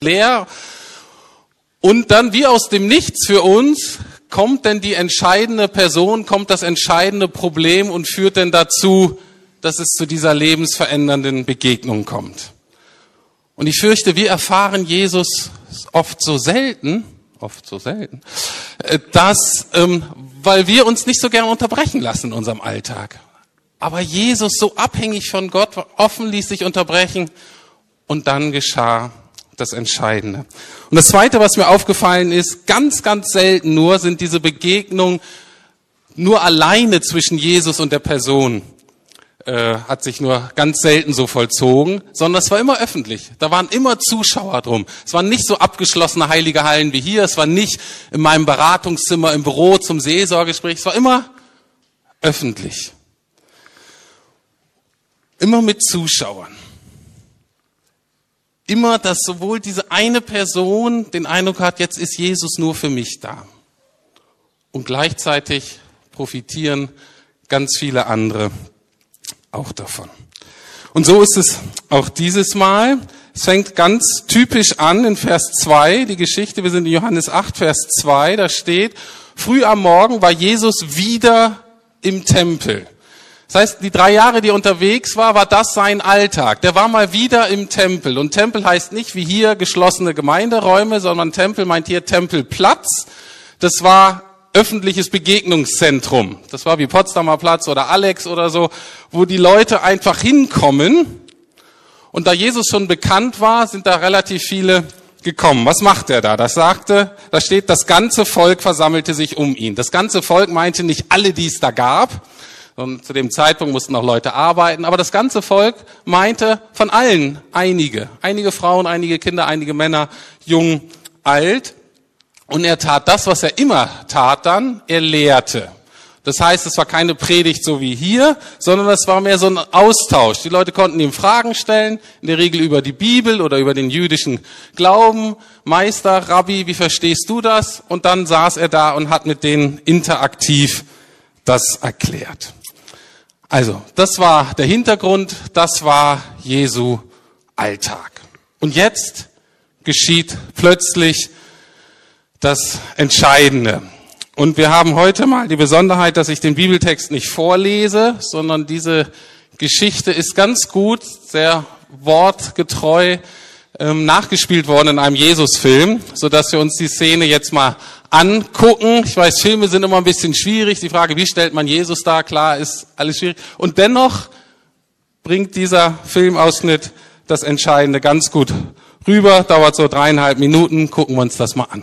leer. Und dann wie aus dem Nichts für uns kommt denn die entscheidende Person, kommt das entscheidende Problem und führt denn dazu, dass es zu dieser lebensverändernden Begegnung kommt. Und ich fürchte, wir erfahren Jesus oft so selten, oft so selten, äh, dass, ähm, weil wir uns nicht so gern unterbrechen lassen in unserem Alltag. Aber Jesus, so abhängig von Gott, offen ließ sich unterbrechen und dann geschah das Entscheidende. Und das Zweite, was mir aufgefallen ist, ganz, ganz selten nur sind diese Begegnungen nur alleine zwischen Jesus und der Person äh, hat sich nur ganz selten so vollzogen, sondern es war immer öffentlich. Da waren immer Zuschauer drum. Es waren nicht so abgeschlossene heilige Hallen wie hier. Es war nicht in meinem Beratungszimmer im Büro zum Seelsorgespräch. Es war immer öffentlich. Immer mit Zuschauern immer, dass sowohl diese eine Person den Eindruck hat, jetzt ist Jesus nur für mich da. Und gleichzeitig profitieren ganz viele andere auch davon. Und so ist es auch dieses Mal. Es fängt ganz typisch an in Vers 2, die Geschichte, wir sind in Johannes 8, Vers 2, da steht, früh am Morgen war Jesus wieder im Tempel. Das heißt, die drei Jahre, die er unterwegs war, war das sein Alltag. Der war mal wieder im Tempel. Und Tempel heißt nicht wie hier geschlossene Gemeinderäume, sondern Tempel meint hier Tempelplatz. Das war öffentliches Begegnungszentrum. Das war wie Potsdamer Platz oder Alex oder so, wo die Leute einfach hinkommen. Und da Jesus schon bekannt war, sind da relativ viele gekommen. Was macht er da? Das sagte, da steht, das ganze Volk versammelte sich um ihn. Das ganze Volk meinte nicht alle, die es da gab, und zu dem Zeitpunkt mussten auch Leute arbeiten. Aber das ganze Volk meinte von allen einige. Einige Frauen, einige Kinder, einige Männer, jung, alt. Und er tat das, was er immer tat dann. Er lehrte. Das heißt, es war keine Predigt so wie hier, sondern es war mehr so ein Austausch. Die Leute konnten ihm Fragen stellen, in der Regel über die Bibel oder über den jüdischen Glauben. Meister, Rabbi, wie verstehst du das? Und dann saß er da und hat mit denen interaktiv das erklärt. Also, das war der Hintergrund, das war Jesu Alltag. Und jetzt geschieht plötzlich das Entscheidende. Und wir haben heute mal die Besonderheit, dass ich den Bibeltext nicht vorlese, sondern diese Geschichte ist ganz gut, sehr wortgetreu ähm, nachgespielt worden in einem Jesus-Film, so dass wir uns die Szene jetzt mal angucken. Ich weiß, Filme sind immer ein bisschen schwierig. Die Frage, wie stellt man Jesus da? Klar, ist alles schwierig. Und dennoch bringt dieser Filmausschnitt das Entscheidende ganz gut rüber. Dauert so dreieinhalb Minuten. Gucken wir uns das mal an.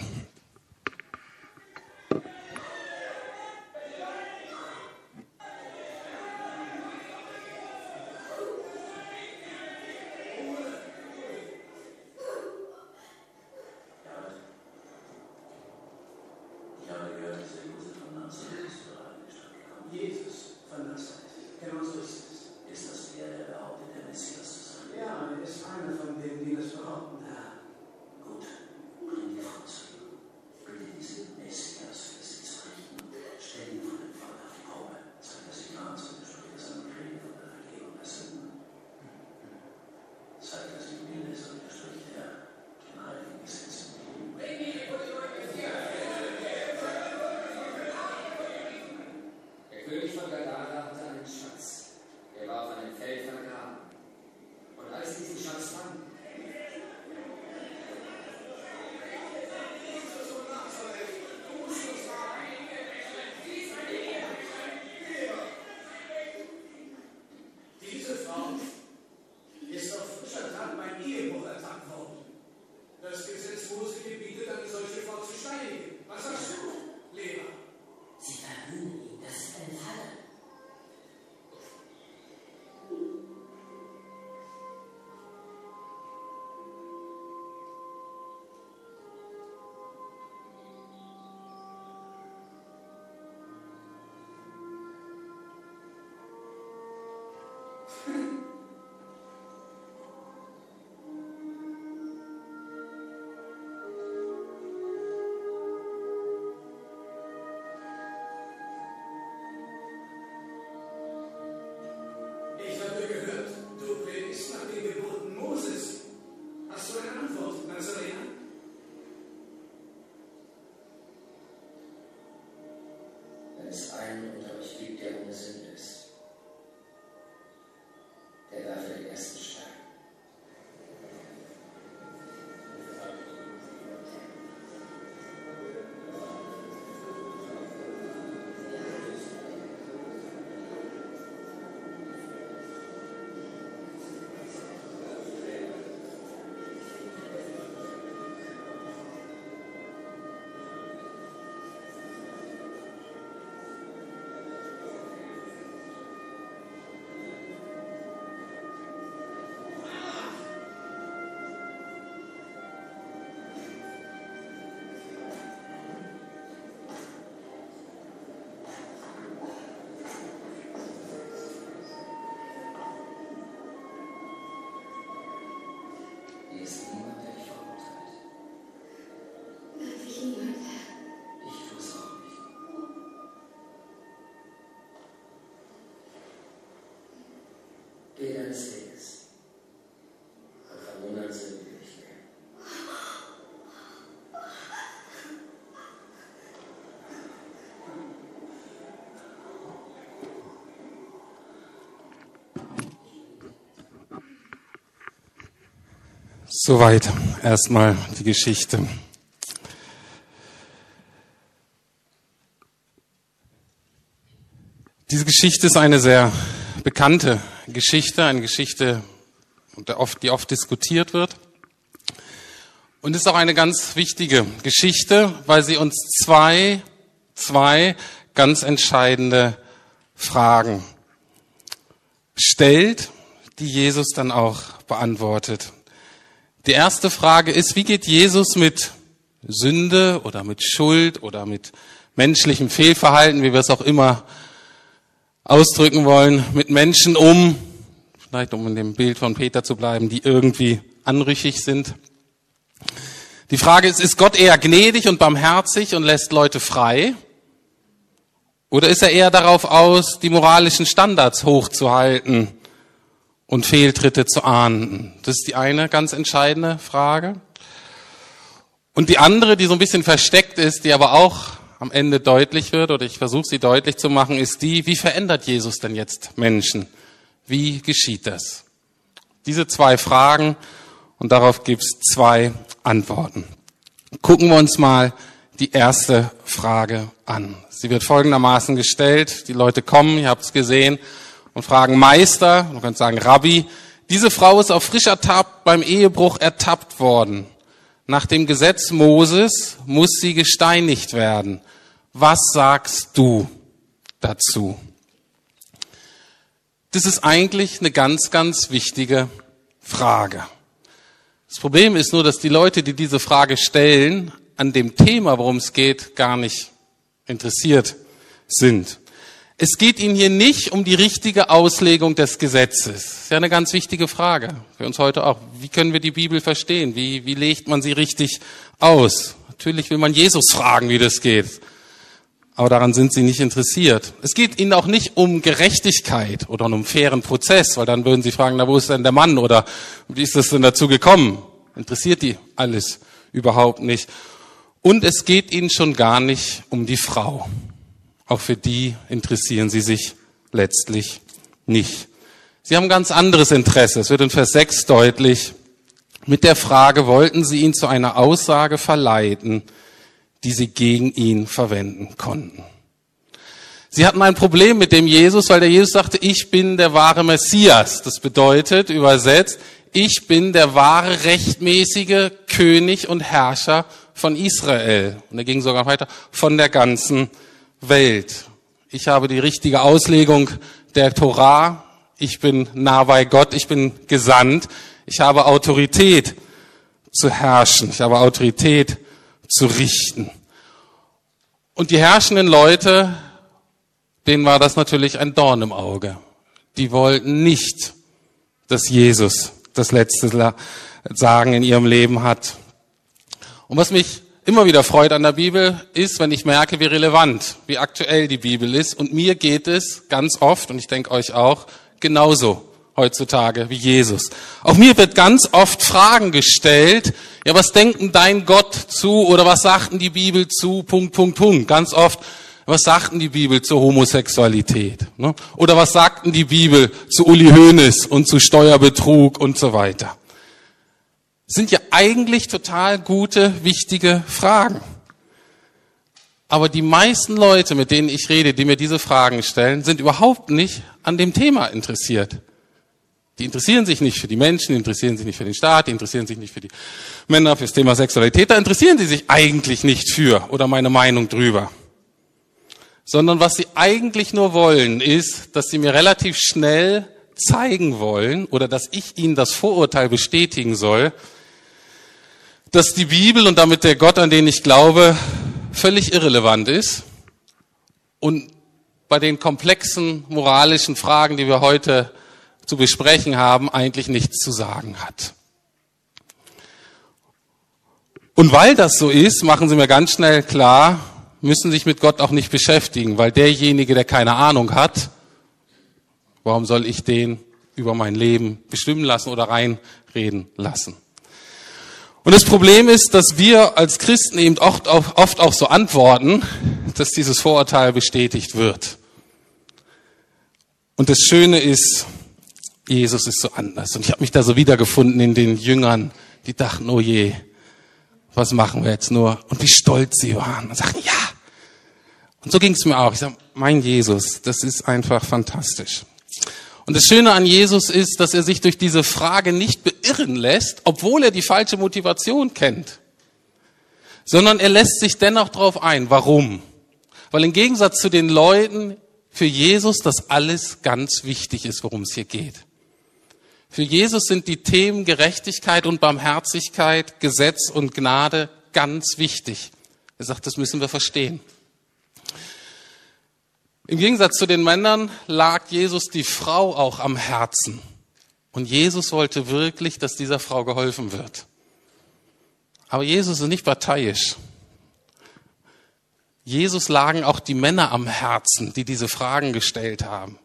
Soweit erstmal die Geschichte. Diese Geschichte ist eine sehr bekannte Geschichte, eine Geschichte, die oft diskutiert wird. Und ist auch eine ganz wichtige Geschichte, weil sie uns zwei, zwei ganz entscheidende Fragen stellt, die Jesus dann auch beantwortet. Die erste Frage ist, wie geht Jesus mit Sünde oder mit Schuld oder mit menschlichem Fehlverhalten, wie wir es auch immer ausdrücken wollen, mit Menschen um, vielleicht um in dem Bild von Peter zu bleiben, die irgendwie anrüchig sind. Die Frage ist, ist Gott eher gnädig und barmherzig und lässt Leute frei? Oder ist er eher darauf aus, die moralischen Standards hochzuhalten und Fehltritte zu ahnden? Das ist die eine ganz entscheidende Frage. Und die andere, die so ein bisschen versteckt ist, die aber auch am Ende deutlich wird, oder ich versuche sie deutlich zu machen, ist die, wie verändert Jesus denn jetzt Menschen? Wie geschieht das? Diese zwei Fragen und darauf gibt es zwei Antworten. Gucken wir uns mal die erste Frage an. Sie wird folgendermaßen gestellt. Die Leute kommen, ihr habt es gesehen, und fragen Meister, man könnte sagen Rabbi, diese Frau ist auf frischer Tat beim Ehebruch ertappt worden. Nach dem Gesetz Moses muss sie gesteinigt werden. Was sagst du dazu? Das ist eigentlich eine ganz, ganz wichtige Frage. Das Problem ist nur, dass die Leute, die diese Frage stellen, an dem Thema, worum es geht, gar nicht interessiert sind. Es geht Ihnen hier nicht um die richtige Auslegung des Gesetzes. Das ist ja eine ganz wichtige Frage für uns heute auch. Wie können wir die Bibel verstehen? Wie, wie legt man sie richtig aus? Natürlich will man Jesus fragen, wie das geht. Aber daran sind sie nicht interessiert. Es geht ihnen auch nicht um Gerechtigkeit oder um einen fairen Prozess, weil dann würden sie fragen, na, wo ist denn der Mann oder wie ist das denn dazu gekommen? Interessiert die alles überhaupt nicht. Und es geht ihnen schon gar nicht um die Frau. Auch für die interessieren sie sich letztlich nicht. Sie haben ganz anderes Interesse. Es wird in Vers 6 deutlich. Mit der Frage wollten sie ihn zu einer Aussage verleiten, die sie gegen ihn verwenden konnten. Sie hatten ein Problem mit dem Jesus, weil der Jesus sagte, ich bin der wahre Messias. Das bedeutet übersetzt, ich bin der wahre rechtmäßige König und Herrscher von Israel. Und er ging sogar weiter, von der ganzen Welt. Ich habe die richtige Auslegung der Torah. Ich bin nah bei Gott. Ich bin gesandt. Ich habe Autorität zu herrschen. Ich habe Autorität zu richten. Und die herrschenden Leute, denen war das natürlich ein Dorn im Auge. Die wollten nicht, dass Jesus das letzte Sagen in ihrem Leben hat. Und was mich immer wieder freut an der Bibel, ist, wenn ich merke, wie relevant, wie aktuell die Bibel ist. Und mir geht es ganz oft, und ich denke euch auch, genauso heutzutage wie Jesus. Auch mir wird ganz oft Fragen gestellt, ja, was denkt denn dein Gott zu oder was sagt denn die Bibel zu, Punkt, Punkt, Punkt. Ganz oft Was sagt denn die Bibel zur Homosexualität? Ne? Oder was sagt denn die Bibel zu Uli Hoeneß und zu Steuerbetrug und so weiter? Sind ja eigentlich total gute, wichtige Fragen. Aber die meisten Leute, mit denen ich rede, die mir diese Fragen stellen, sind überhaupt nicht an dem Thema interessiert. Die interessieren sich nicht für die Menschen, die interessieren sich nicht für den Staat, die interessieren sich nicht für die Männer, fürs Thema Sexualität, da interessieren sie sich eigentlich nicht für oder meine Meinung drüber. Sondern was sie eigentlich nur wollen, ist, dass sie mir relativ schnell zeigen wollen oder dass ich ihnen das Vorurteil bestätigen soll, dass die Bibel und damit der Gott, an den ich glaube, völlig irrelevant ist und bei den komplexen moralischen Fragen, die wir heute zu besprechen haben, eigentlich nichts zu sagen hat. Und weil das so ist, machen Sie mir ganz schnell klar, müssen sich mit Gott auch nicht beschäftigen, weil derjenige, der keine Ahnung hat, warum soll ich den über mein Leben bestimmen lassen oder reinreden lassen? Und das Problem ist, dass wir als Christen eben oft, oft auch so antworten, dass dieses Vorurteil bestätigt wird. Und das Schöne ist, Jesus ist so anders. Und ich habe mich da so wiedergefunden in den Jüngern, die dachten, oh je, was machen wir jetzt nur? Und wie stolz sie waren und sagten, ja. Und so ging es mir auch. Ich sage, mein Jesus, das ist einfach fantastisch. Und das Schöne an Jesus ist, dass er sich durch diese Frage nicht beirren lässt, obwohl er die falsche Motivation kennt, sondern er lässt sich dennoch darauf ein. Warum? Weil im Gegensatz zu den Leuten für Jesus das alles ganz wichtig ist, worum es hier geht. Für Jesus sind die Themen Gerechtigkeit und Barmherzigkeit, Gesetz und Gnade ganz wichtig. Er sagt, das müssen wir verstehen. Im Gegensatz zu den Männern lag Jesus die Frau auch am Herzen. Und Jesus wollte wirklich, dass dieser Frau geholfen wird. Aber Jesus ist nicht parteiisch. Jesus lagen auch die Männer am Herzen, die diese Fragen gestellt haben.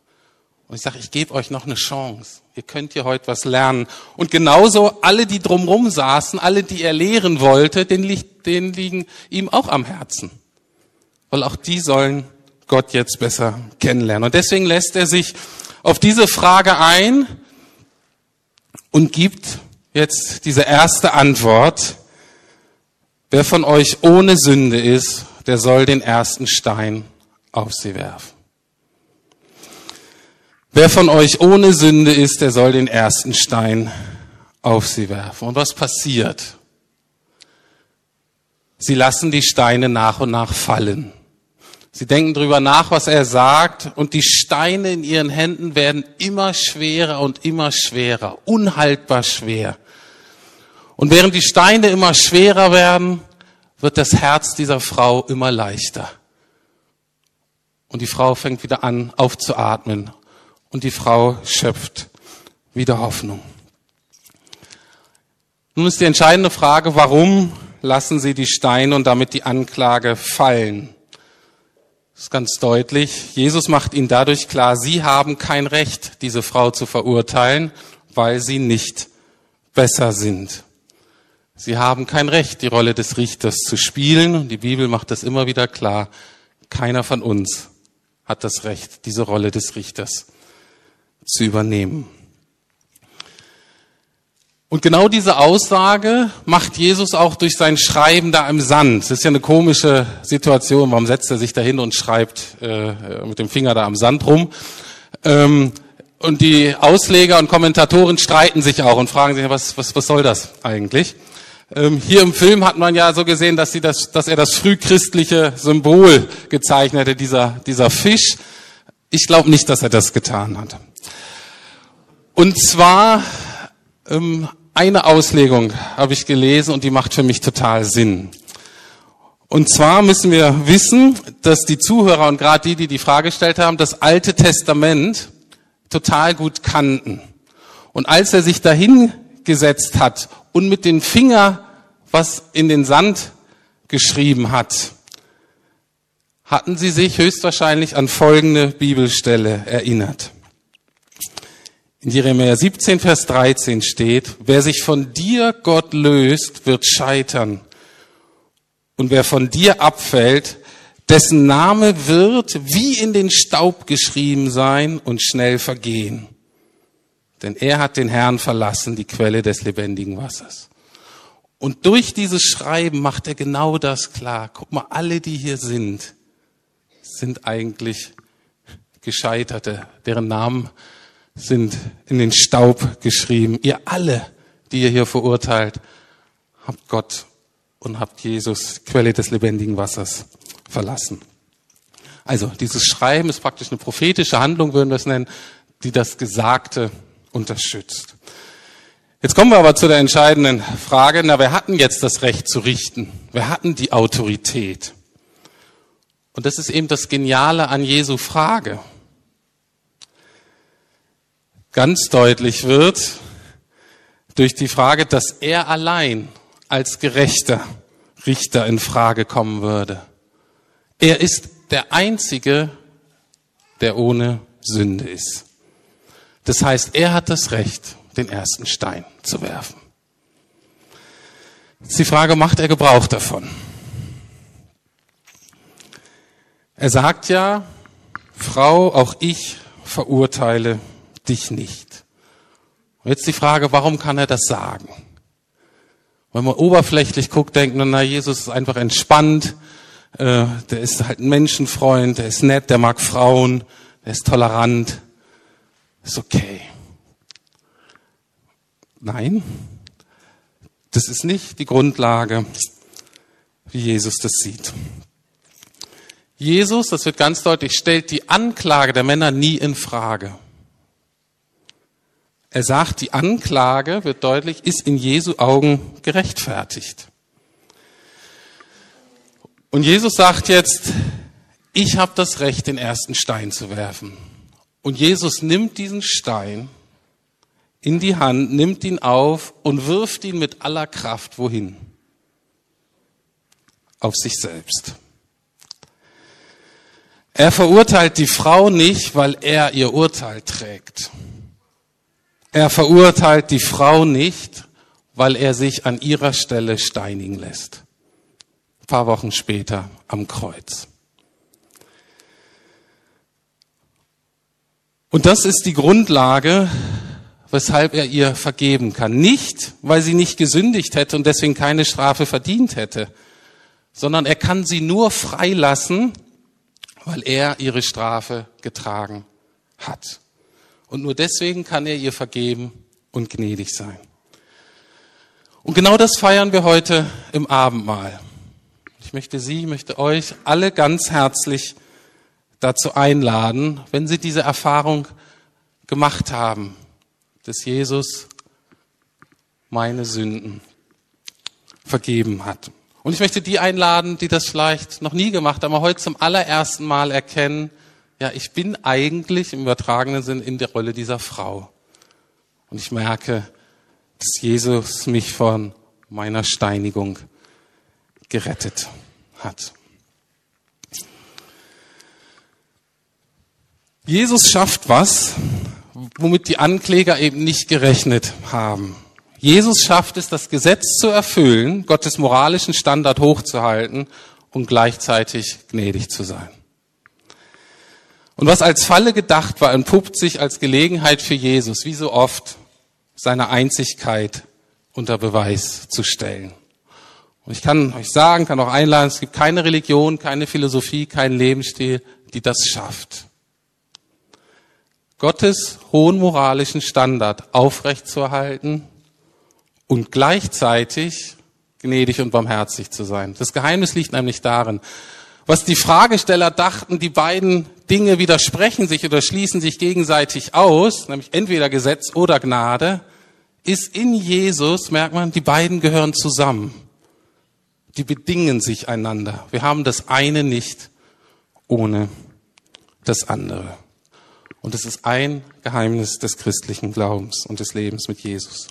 Und ich sage, ich gebe euch noch eine Chance. Ihr könnt hier heute was lernen. Und genauso alle, die drumherum saßen, alle, die er lehren wollte, denen, denen liegen ihm auch am Herzen. Weil auch die sollen Gott jetzt besser kennenlernen. Und deswegen lässt er sich auf diese Frage ein und gibt jetzt diese erste Antwort. Wer von euch ohne Sünde ist, der soll den ersten Stein auf sie werfen. Wer von euch ohne Sünde ist, der soll den ersten Stein auf sie werfen. Und was passiert? Sie lassen die Steine nach und nach fallen. Sie denken drüber nach, was er sagt, und die Steine in ihren Händen werden immer schwerer und immer schwerer, unhaltbar schwer. Und während die Steine immer schwerer werden, wird das Herz dieser Frau immer leichter. Und die Frau fängt wieder an aufzuatmen. Und die Frau schöpft wieder Hoffnung. Nun ist die entscheidende Frage, warum lassen Sie die Steine und damit die Anklage fallen? Das ist ganz deutlich. Jesus macht ihnen dadurch klar, sie haben kein Recht, diese Frau zu verurteilen, weil sie nicht besser sind. Sie haben kein Recht, die Rolle des Richters zu spielen. Und die Bibel macht das immer wieder klar. Keiner von uns hat das Recht, diese Rolle des Richters zu übernehmen. Und genau diese Aussage macht Jesus auch durch sein Schreiben da im Sand. Das ist ja eine komische Situation. Warum setzt er sich da hin und schreibt äh, mit dem Finger da am Sand rum? Ähm, und die Ausleger und Kommentatoren streiten sich auch und fragen sich, was, was, was soll das eigentlich? Ähm, hier im Film hat man ja so gesehen, dass, sie das, dass er das frühchristliche Symbol gezeichnet hätte, dieser, dieser Fisch. Ich glaube nicht, dass er das getan hat. Und zwar ähm, eine Auslegung habe ich gelesen und die macht für mich total Sinn. Und zwar müssen wir wissen, dass die Zuhörer und gerade die, die die Frage gestellt haben, das Alte Testament total gut kannten. Und als er sich dahin gesetzt hat und mit dem Finger was in den Sand geschrieben hat, hatten sie sich höchstwahrscheinlich an folgende Bibelstelle erinnert. In Jeremia 17, Vers 13 steht, wer sich von dir, Gott, löst, wird scheitern. Und wer von dir abfällt, dessen Name wird wie in den Staub geschrieben sein und schnell vergehen. Denn er hat den Herrn verlassen, die Quelle des lebendigen Wassers. Und durch dieses Schreiben macht er genau das klar. Guck mal, alle, die hier sind, sind eigentlich Gescheiterte, deren Namen sind in den Staub geschrieben. Ihr alle, die ihr hier verurteilt, habt Gott und habt Jesus, Quelle des lebendigen Wassers, verlassen. Also dieses Schreiben ist praktisch eine prophetische Handlung, würden wir es nennen, die das Gesagte unterstützt. Jetzt kommen wir aber zu der entscheidenden Frage, na, wer hatten jetzt das Recht zu richten? Wer hatten die Autorität? Und das ist eben das Geniale an Jesu Frage. Ganz deutlich wird durch die Frage, dass er allein als gerechter Richter in Frage kommen würde. Er ist der Einzige, der ohne Sünde ist. Das heißt, er hat das Recht, den ersten Stein zu werfen. Jetzt die Frage, macht er Gebrauch davon? Er sagt ja, Frau, auch ich verurteile dich nicht. Und jetzt die Frage, warum kann er das sagen? Wenn man oberflächlich guckt, denkt man, na, Jesus ist einfach entspannt, äh, der ist halt ein Menschenfreund, der ist nett, der mag Frauen, der ist tolerant, ist okay. Nein, das ist nicht die Grundlage, wie Jesus das sieht. Jesus, das wird ganz deutlich, stellt die Anklage der Männer nie in Frage. Er sagt, die Anklage, wird deutlich, ist in Jesu Augen gerechtfertigt. Und Jesus sagt jetzt, ich habe das Recht, den ersten Stein zu werfen. Und Jesus nimmt diesen Stein in die Hand, nimmt ihn auf und wirft ihn mit aller Kraft wohin? Auf sich selbst. Er verurteilt die Frau nicht, weil er ihr Urteil trägt. Er verurteilt die Frau nicht, weil er sich an ihrer Stelle steinigen lässt. Ein paar Wochen später am Kreuz. Und das ist die Grundlage, weshalb er ihr vergeben kann. Nicht, weil sie nicht gesündigt hätte und deswegen keine Strafe verdient hätte, sondern er kann sie nur freilassen, weil er ihre Strafe getragen hat. Und nur deswegen kann er ihr vergeben und gnädig sein. Und genau das feiern wir heute im Abendmahl. Ich möchte Sie, möchte euch alle ganz herzlich dazu einladen, wenn Sie diese Erfahrung gemacht haben, dass Jesus meine Sünden vergeben hat. Und ich möchte die einladen, die das vielleicht noch nie gemacht haben, aber heute zum allerersten Mal erkennen, ja, ich bin eigentlich im übertragenen Sinn in der Rolle dieser Frau. Und ich merke, dass Jesus mich von meiner Steinigung gerettet hat. Jesus schafft was, womit die Ankläger eben nicht gerechnet haben. Jesus schafft es, das Gesetz zu erfüllen, Gottes moralischen Standard hochzuhalten und gleichzeitig gnädig zu sein. Und was als Falle gedacht war, entpuppt sich als Gelegenheit für Jesus, wie so oft, seine Einzigkeit unter Beweis zu stellen. Und ich kann euch sagen, kann auch einladen, es gibt keine Religion, keine Philosophie, keinen Lebensstil, die das schafft. Gottes hohen moralischen Standard aufrechtzuerhalten und gleichzeitig gnädig und barmherzig zu sein. Das Geheimnis liegt nämlich darin, was die Fragesteller dachten, die beiden Dinge widersprechen sich oder schließen sich gegenseitig aus, nämlich entweder Gesetz oder Gnade, ist in Jesus, merkt man, die beiden gehören zusammen. Die bedingen sich einander. Wir haben das eine nicht ohne das andere. Und es ist ein Geheimnis des christlichen Glaubens und des Lebens mit Jesus.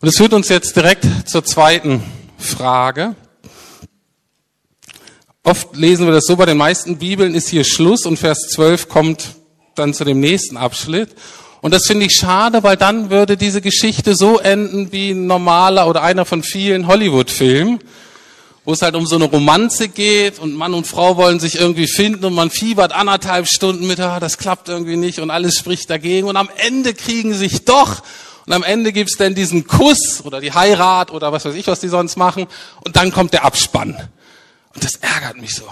Und es führt uns jetzt direkt zur zweiten Frage. Oft lesen wir das so, bei den meisten Bibeln ist hier Schluss und Vers 12 kommt dann zu dem nächsten Abschnitt. Und das finde ich schade, weil dann würde diese Geschichte so enden wie ein normaler oder einer von vielen Hollywood-Filmen. wo es halt um so eine Romanze geht und Mann und Frau wollen sich irgendwie finden und man fiebert anderthalb Stunden mit, ah, das klappt irgendwie nicht und alles spricht dagegen und am Ende kriegen sich doch und am Ende gibt's dann diesen Kuss oder die Heirat oder was weiß ich, was die sonst machen und dann kommt der Abspann. Und das ärgert mich so.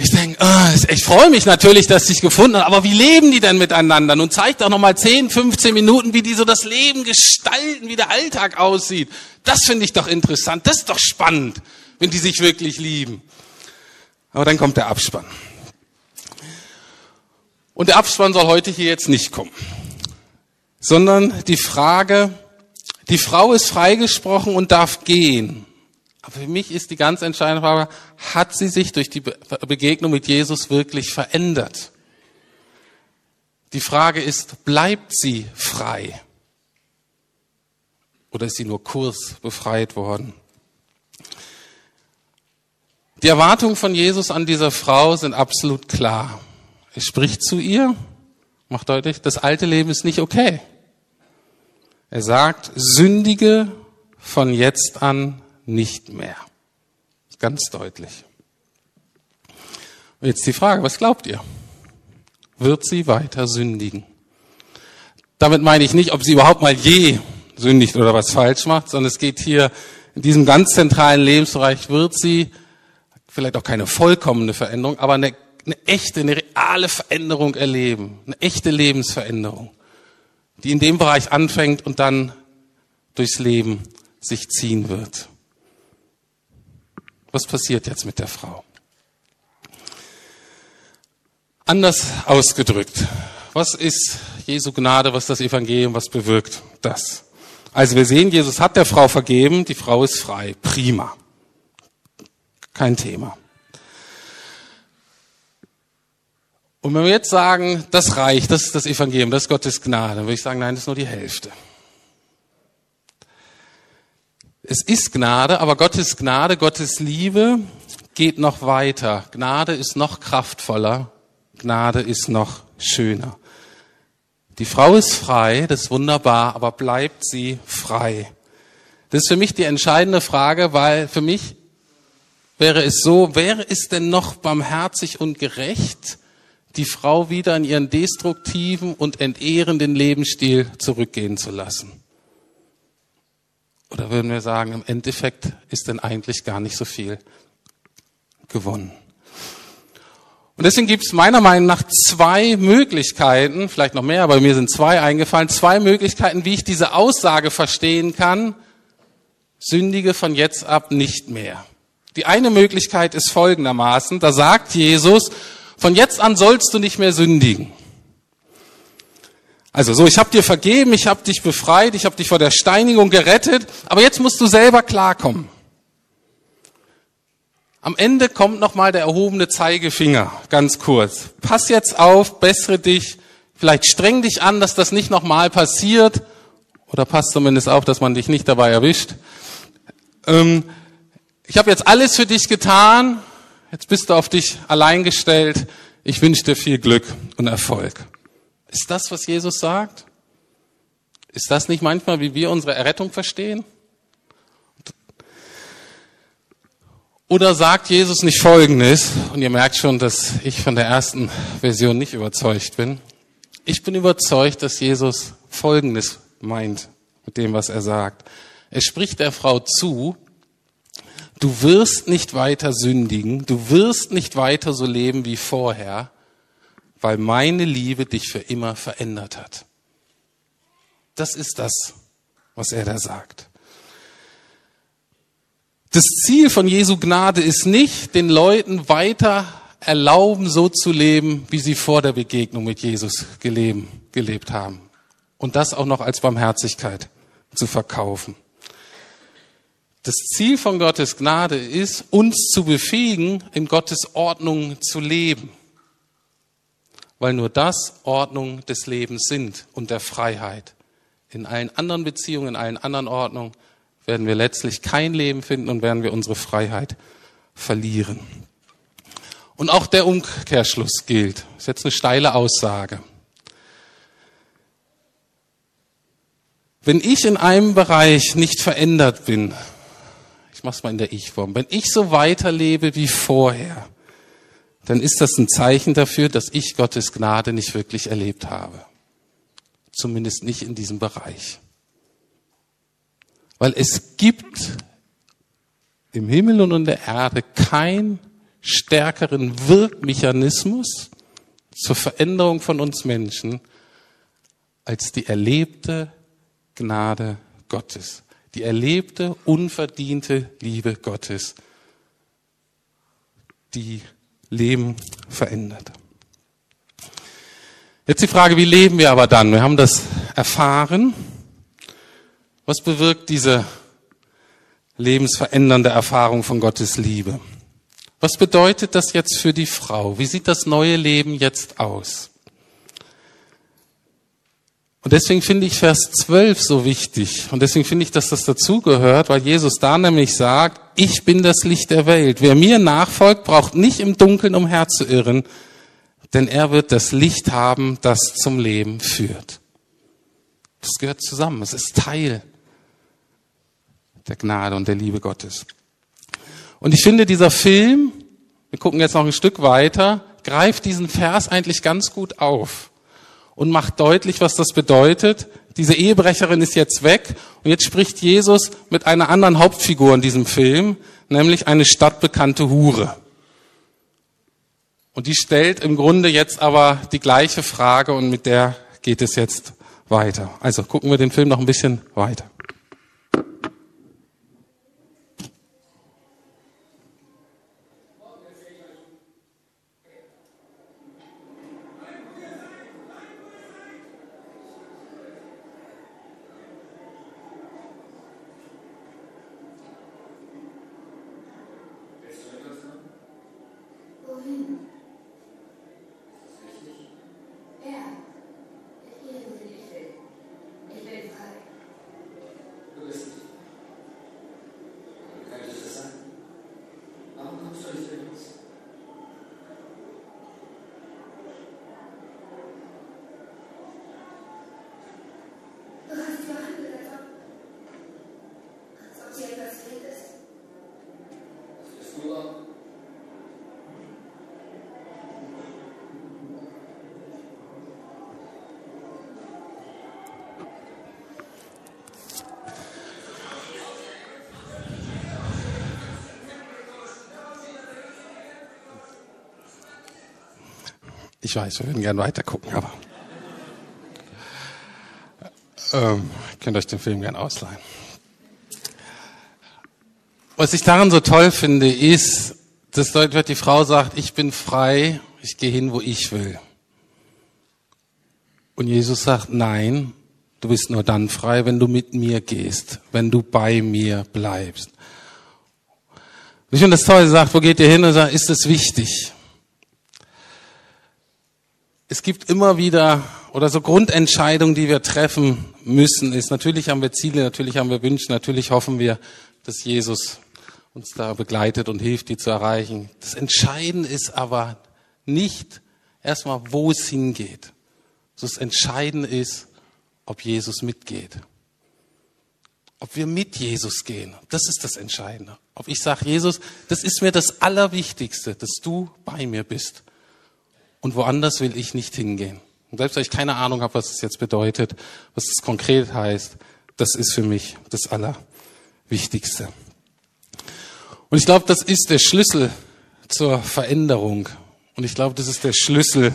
Ich denke, oh, ich freue mich natürlich, dass sie sich gefunden haben, aber wie leben die denn miteinander? Nun zeigt doch nochmal 10, 15 Minuten, wie die so das Leben gestalten, wie der Alltag aussieht. Das finde ich doch interessant, das ist doch spannend, wenn die sich wirklich lieben. Aber dann kommt der Abspann. Und der Abspann soll heute hier jetzt nicht kommen, sondern die Frage, die Frau ist freigesprochen und darf gehen. Aber für mich ist die ganz entscheidende Frage, hat sie sich durch die Begegnung mit Jesus wirklich verändert? Die Frage ist, bleibt sie frei? Oder ist sie nur kursbefreit worden? Die Erwartungen von Jesus an dieser Frau sind absolut klar. Er spricht zu ihr, macht deutlich, das alte Leben ist nicht okay. Er sagt, sündige von jetzt an nicht mehr. Ganz deutlich. Und jetzt die Frage, was glaubt ihr? Wird sie weiter sündigen? Damit meine ich nicht, ob sie überhaupt mal je sündigt oder was falsch macht, sondern es geht hier in diesem ganz zentralen Lebensbereich, wird sie vielleicht auch keine vollkommene Veränderung, aber eine, eine echte, eine reale Veränderung erleben, eine echte Lebensveränderung, die in dem Bereich anfängt und dann durchs Leben sich ziehen wird. Was passiert jetzt mit der Frau? Anders ausgedrückt, was ist Jesu Gnade, was das Evangelium, was bewirkt das? Also wir sehen, Jesus hat der Frau vergeben, die Frau ist frei. Prima. Kein Thema. Und wenn wir jetzt sagen, das reicht, das ist das Evangelium, das ist Gottes Gnade, dann würde ich sagen, nein, das ist nur die Hälfte. Es ist Gnade, aber Gottes Gnade, Gottes Liebe geht noch weiter. Gnade ist noch kraftvoller. Gnade ist noch schöner. Die Frau ist frei, das ist wunderbar, aber bleibt sie frei? Das ist für mich die entscheidende Frage, weil für mich wäre es so, wäre es denn noch barmherzig und gerecht, die Frau wieder in ihren destruktiven und entehrenden Lebensstil zurückgehen zu lassen? Oder würden wir sagen, im Endeffekt ist denn eigentlich gar nicht so viel gewonnen? Und deswegen gibt es meiner Meinung nach zwei Möglichkeiten, vielleicht noch mehr, aber mir sind zwei eingefallen, zwei Möglichkeiten, wie ich diese Aussage verstehen kann, sündige von jetzt ab nicht mehr. Die eine Möglichkeit ist folgendermaßen, da sagt Jesus, von jetzt an sollst du nicht mehr sündigen. Also so, ich habe dir vergeben, ich habe dich befreit, ich habe dich vor der Steinigung gerettet, aber jetzt musst du selber klarkommen. Am Ende kommt nochmal der erhobene Zeigefinger, ganz kurz. Pass jetzt auf, bessere dich, vielleicht streng dich an, dass das nicht nochmal passiert, oder pass zumindest auf, dass man dich nicht dabei erwischt. Ähm, ich habe jetzt alles für dich getan, jetzt bist du auf dich allein gestellt. Ich wünsche dir viel Glück und Erfolg. Ist das, was Jesus sagt? Ist das nicht manchmal, wie wir unsere Errettung verstehen? Oder sagt Jesus nicht Folgendes, und ihr merkt schon, dass ich von der ersten Version nicht überzeugt bin. Ich bin überzeugt, dass Jesus Folgendes meint mit dem, was er sagt. Er spricht der Frau zu, du wirst nicht weiter sündigen, du wirst nicht weiter so leben wie vorher, weil meine Liebe dich für immer verändert hat. Das ist das, was er da sagt. Das Ziel von Jesu Gnade ist nicht, den Leuten weiter erlauben, so zu leben, wie sie vor der Begegnung mit Jesus gelebt haben. Und das auch noch als Barmherzigkeit zu verkaufen. Das Ziel von Gottes Gnade ist, uns zu befähigen, in Gottes Ordnung zu leben weil nur das Ordnung des Lebens sind und der Freiheit. In allen anderen Beziehungen, in allen anderen Ordnungen werden wir letztlich kein Leben finden und werden wir unsere Freiheit verlieren. Und auch der Umkehrschluss gilt. Das ist jetzt eine steile Aussage. Wenn ich in einem Bereich nicht verändert bin, ich ich mach's mal in der Ich-Form, wenn ich so weiterlebe wie vorher, dann ist das ein Zeichen dafür, dass ich Gottes Gnade nicht wirklich erlebt habe. Zumindest nicht in diesem Bereich. Weil es gibt im Himmel und in der Erde keinen stärkeren Wirkmechanismus zur Veränderung von uns Menschen als die erlebte Gnade Gottes, die erlebte, unverdiente Liebe Gottes, die Leben verändert. Jetzt die Frage, wie leben wir aber dann? Wir haben das erfahren. Was bewirkt diese lebensverändernde Erfahrung von Gottes Liebe? Was bedeutet das jetzt für die Frau? Wie sieht das neue Leben jetzt aus? Und deswegen finde ich Vers 12 so wichtig. Und deswegen finde ich, dass das dazugehört, weil Jesus da nämlich sagt, ich bin das Licht der Welt. Wer mir nachfolgt, braucht nicht im Dunkeln umherzuirren, denn er wird das Licht haben, das zum Leben führt. Das gehört zusammen. Es ist Teil der Gnade und der Liebe Gottes. Und ich finde, dieser Film, wir gucken jetzt noch ein Stück weiter, greift diesen Vers eigentlich ganz gut auf und macht deutlich, was das bedeutet. Diese Ehebrecherin ist jetzt weg und jetzt spricht Jesus mit einer anderen Hauptfigur in diesem Film, nämlich eine stadtbekannte Hure. Und die stellt im Grunde jetzt aber die gleiche Frage und mit der geht es jetzt weiter. Also gucken wir den Film noch ein bisschen weiter. Ich weiß, wir würden gerne weiter gucken, aber ähm, könnt euch den Film gerne ausleihen. Was ich daran so toll finde, ist, dass dort wird die Frau sagt, ich bin frei, ich gehe hin, wo ich will. Und Jesus sagt, nein, du bist nur dann frei, wenn du mit mir gehst, wenn du bei mir bleibst. Ich finde das toll, sie sagt, wo geht ihr hin? Und sagt, ist es wichtig? Es gibt immer wieder oder so Grundentscheidungen, die wir treffen müssen, ist natürlich haben wir Ziele, natürlich haben wir Wünsche, natürlich hoffen wir, dass Jesus uns da begleitet und hilft, die zu erreichen. Das Entscheidende ist aber nicht erstmal, wo es hingeht. Das Entscheidende ist, ob Jesus mitgeht. Ob wir mit Jesus gehen. Das ist das Entscheidende. Ob ich sage, Jesus, das ist mir das Allerwichtigste, dass du bei mir bist und woanders will ich nicht hingehen. Und selbst wenn ich keine Ahnung habe, was es jetzt bedeutet, was es konkret heißt, das ist für mich das Allerwichtigste. Und ich glaube, das ist der Schlüssel zur Veränderung. Und ich glaube, das ist der Schlüssel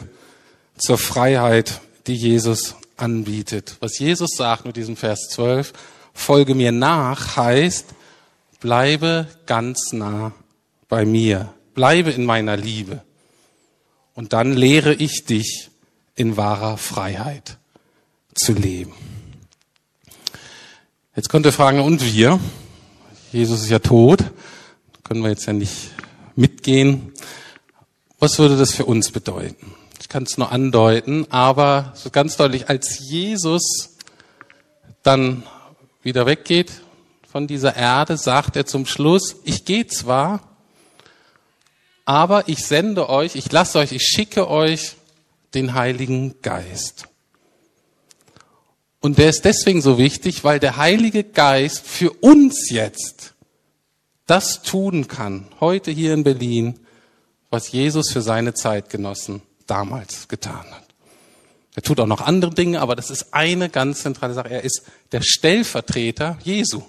zur Freiheit, die Jesus anbietet. Was Jesus sagt mit diesem Vers 12, folge mir nach, heißt, bleibe ganz nah bei mir, bleibe in meiner Liebe. Und dann lehre ich dich in wahrer Freiheit zu leben. Jetzt könnt ihr fragen, und wir? Jesus ist ja tot, können wir jetzt ja nicht mitgehen. Was würde das für uns bedeuten? Ich kann es nur andeuten, aber so ganz deutlich, als Jesus dann wieder weggeht von dieser Erde, sagt er zum Schluss, ich gehe zwar, aber ich sende euch, ich lasse euch, ich schicke euch den Heiligen Geist. Und der ist deswegen so wichtig, weil der Heilige Geist für uns jetzt das tun kann, heute hier in Berlin, was Jesus für seine Zeitgenossen damals getan hat. Er tut auch noch andere Dinge, aber das ist eine ganz zentrale Sache. Er ist der Stellvertreter Jesu.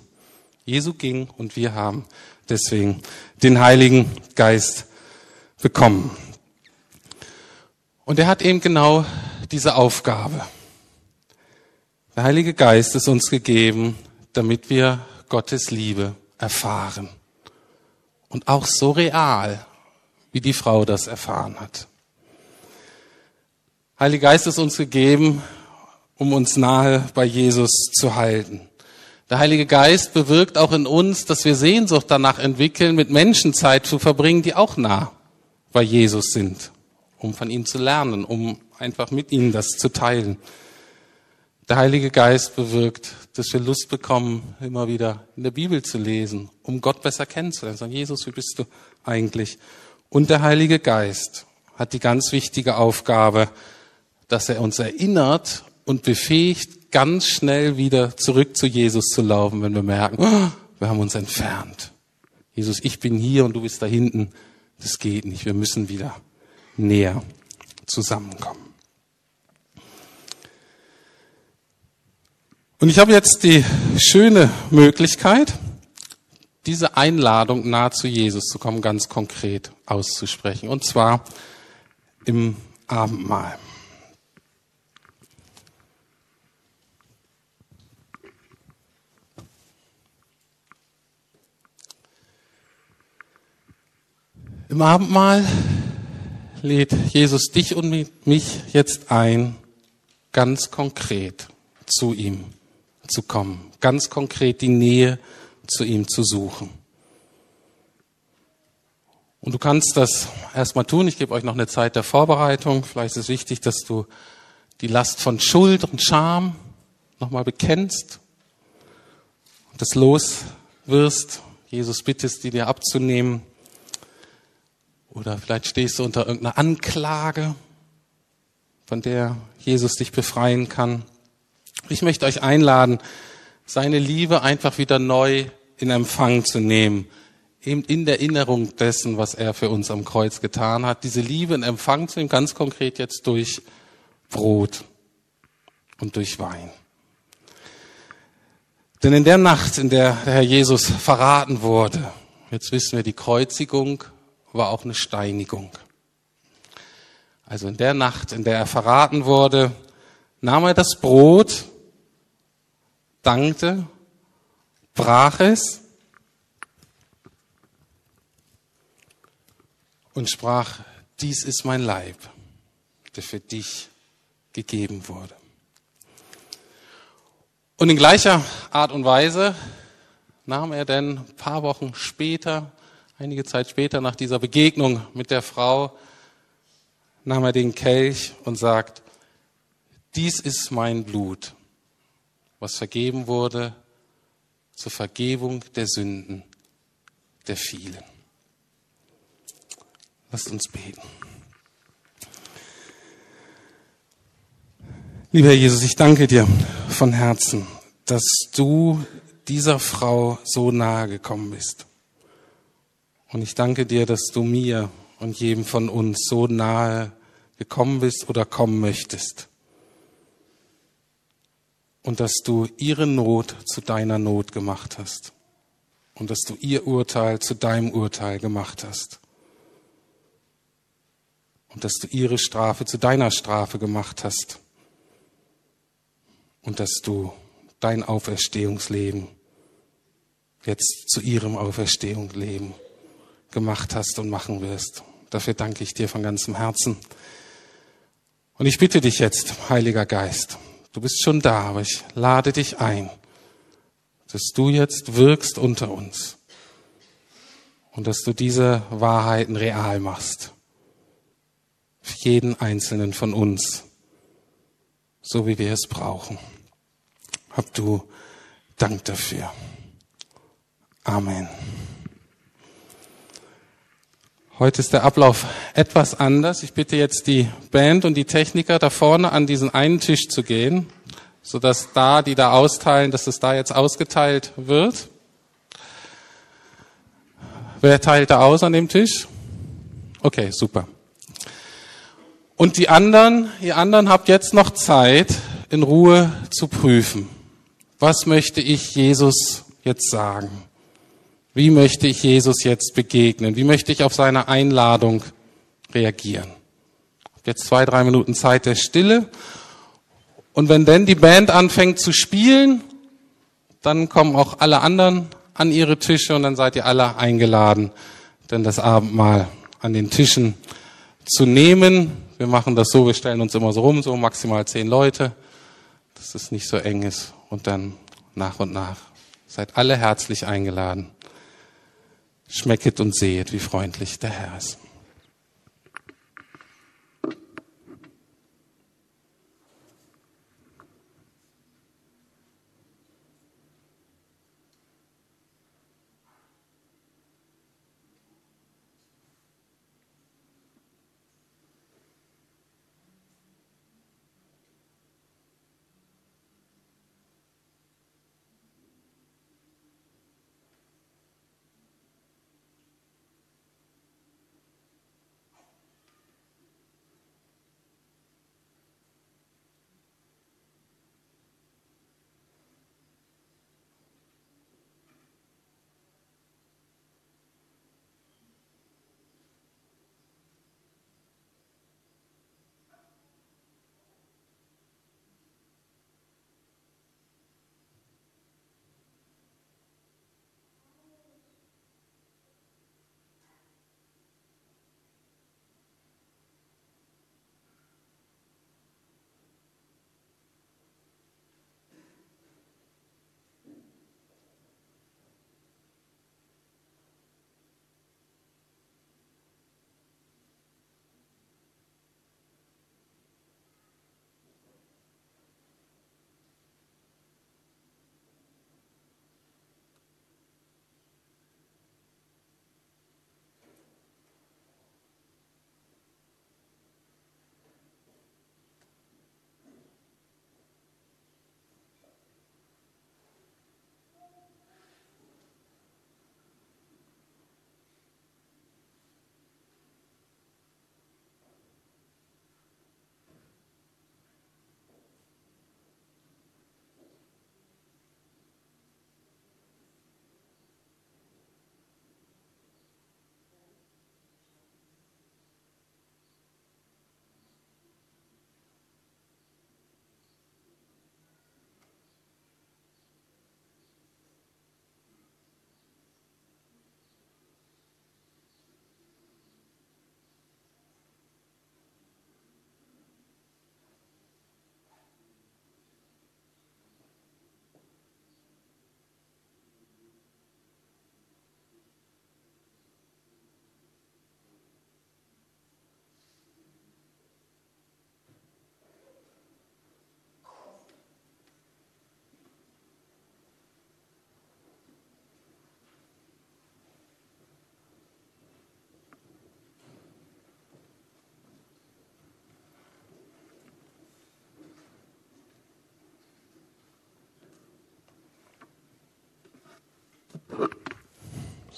Jesu ging und wir haben deswegen den Heiligen Geist bekommen. Und er hat eben genau diese Aufgabe. Der Heilige Geist ist uns gegeben, damit wir Gottes Liebe erfahren. Und auch so real, wie die Frau das erfahren hat. Heiliger Geist ist uns gegeben, um uns nahe bei Jesus zu halten. Der Heilige Geist bewirkt auch in uns, dass wir Sehnsucht danach entwickeln, mit Menschen Zeit zu verbringen, die auch nah bei Jesus sind, um von ihm zu lernen, um einfach mit ihnen das zu teilen. Der Heilige Geist bewirkt, dass wir Lust bekommen, immer wieder in der Bibel zu lesen, um Gott besser kennenzulernen. Sagen, Jesus, wie bist du eigentlich? Und der Heilige Geist hat die ganz wichtige Aufgabe, dass er uns erinnert und befähigt, ganz schnell wieder zurück zu Jesus zu laufen, wenn wir merken, oh, wir haben uns entfernt. Jesus, ich bin hier und du bist da hinten. Das geht nicht. Wir müssen wieder näher zusammenkommen. Und ich habe jetzt die schöne Möglichkeit, diese Einladung nahe zu Jesus zu kommen, ganz konkret auszusprechen. Und zwar im Abendmahl. Im Abendmahl lädt Jesus dich und mich jetzt ein, ganz konkret zu ihm zu kommen, ganz konkret die Nähe zu ihm zu suchen. Und du kannst das erstmal tun. Ich gebe euch noch eine Zeit der Vorbereitung. Vielleicht ist es wichtig, dass du die Last von Schuld und Scham nochmal bekennst und das loswirst. Jesus bittest, die dir abzunehmen. Oder vielleicht stehst du unter irgendeiner Anklage, von der Jesus dich befreien kann. Ich möchte euch einladen, seine Liebe einfach wieder neu in Empfang zu nehmen. Eben in der Erinnerung dessen, was er für uns am Kreuz getan hat. Diese Liebe in Empfang zu nehmen, ganz konkret jetzt durch Brot und durch Wein. Denn in der Nacht, in der der Herr Jesus verraten wurde, jetzt wissen wir, die Kreuzigung war auch eine Steinigung. Also in der Nacht, in der er verraten wurde, nahm er das Brot, dankte, brach es und sprach, dies ist mein Leib, der für dich gegeben wurde. Und in gleicher Art und Weise nahm er denn ein paar Wochen später Einige Zeit später, nach dieser Begegnung mit der Frau, nahm er den Kelch und sagt, dies ist mein Blut, was vergeben wurde zur Vergebung der Sünden der vielen. Lasst uns beten. Lieber Jesus, ich danke dir von Herzen, dass du dieser Frau so nahe gekommen bist. Und ich danke dir, dass du mir und jedem von uns so nahe gekommen bist oder kommen möchtest. Und dass du ihre Not zu deiner Not gemacht hast. Und dass du ihr Urteil zu deinem Urteil gemacht hast. Und dass du ihre Strafe zu deiner Strafe gemacht hast. Und dass du dein Auferstehungsleben jetzt zu ihrem Auferstehungsleben gemacht hast und machen wirst. Dafür danke ich dir von ganzem Herzen. Und ich bitte dich jetzt, Heiliger Geist, du bist schon da, aber ich lade dich ein, dass du jetzt wirkst unter uns und dass du diese Wahrheiten real machst. Für jeden einzelnen von uns, so wie wir es brauchen. Hab du Dank dafür. Amen. Heute ist der Ablauf etwas anders. Ich bitte jetzt die Band und die Techniker da vorne an diesen einen Tisch zu gehen, sodass da, die da austeilen, dass es da jetzt ausgeteilt wird. Wer teilt da aus an dem Tisch? Okay, super. Und die anderen, ihr anderen habt jetzt noch Zeit, in Ruhe zu prüfen. Was möchte ich Jesus jetzt sagen? Wie möchte ich Jesus jetzt begegnen? Wie möchte ich auf seine Einladung reagieren? Jetzt zwei, drei Minuten Zeit der Stille. Und wenn denn die Band anfängt zu spielen, dann kommen auch alle anderen an ihre Tische und dann seid ihr alle eingeladen, denn das Abendmahl an den Tischen zu nehmen. Wir machen das so, wir stellen uns immer so rum, so maximal zehn Leute, dass es nicht so eng ist und dann nach und nach. Seid alle herzlich eingeladen. Schmecket und sehet, wie freundlich der Herr ist.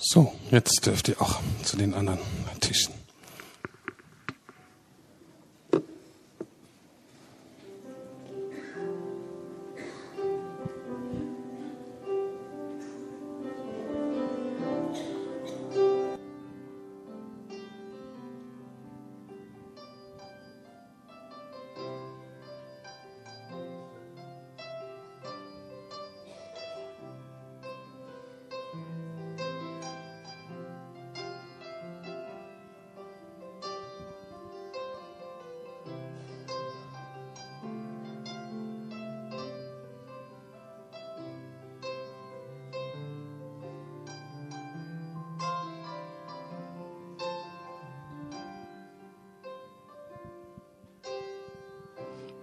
So, jetzt dürft ihr auch zu den anderen Tischen.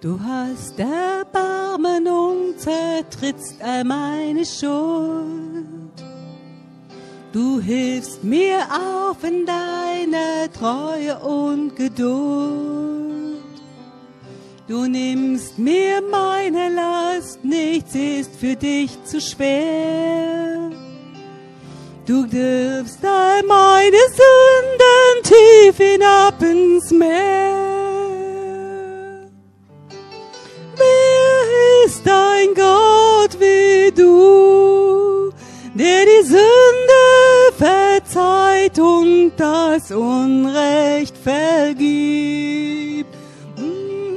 Du hast Erbarmen und zertrittst all meine Schuld. Du hilfst mir auf in deiner Treue und Geduld. Du nimmst mir meine Last, nichts ist für dich zu schwer. Du darfst all meine Sünden tief hinab ins Meer. Ist ein Gott wie du, der die Sünde verzeiht und das Unrecht vergibt? Mm,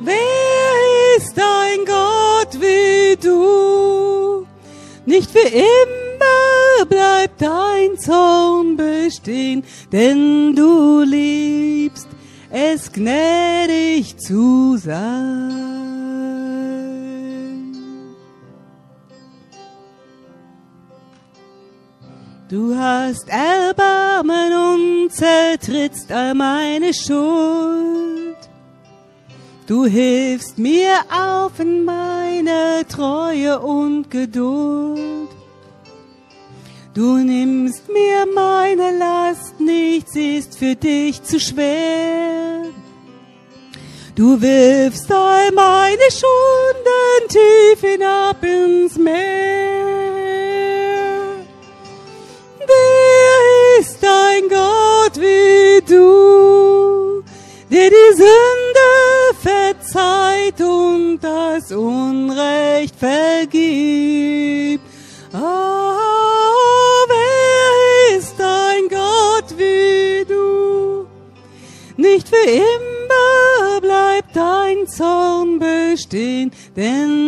Wer ist ein Gott wie du? Nicht für immer bleibt dein Zorn bestehen, denn du liebst es gnädig zu sein. Du hast Erbarmen und zertrittst all meine Schuld. Du hilfst mir auf in meiner Treue und Geduld. Du nimmst mir meine Last, nichts ist für dich zu schwer. Du wirfst all meine Schunden tief hinab ins Meer. Ist ein Gott wie du, der die Sünde verzeiht und das Unrecht vergibt? Oh, wer ist ein Gott wie du? Nicht für immer bleibt dein Zorn bestehen, denn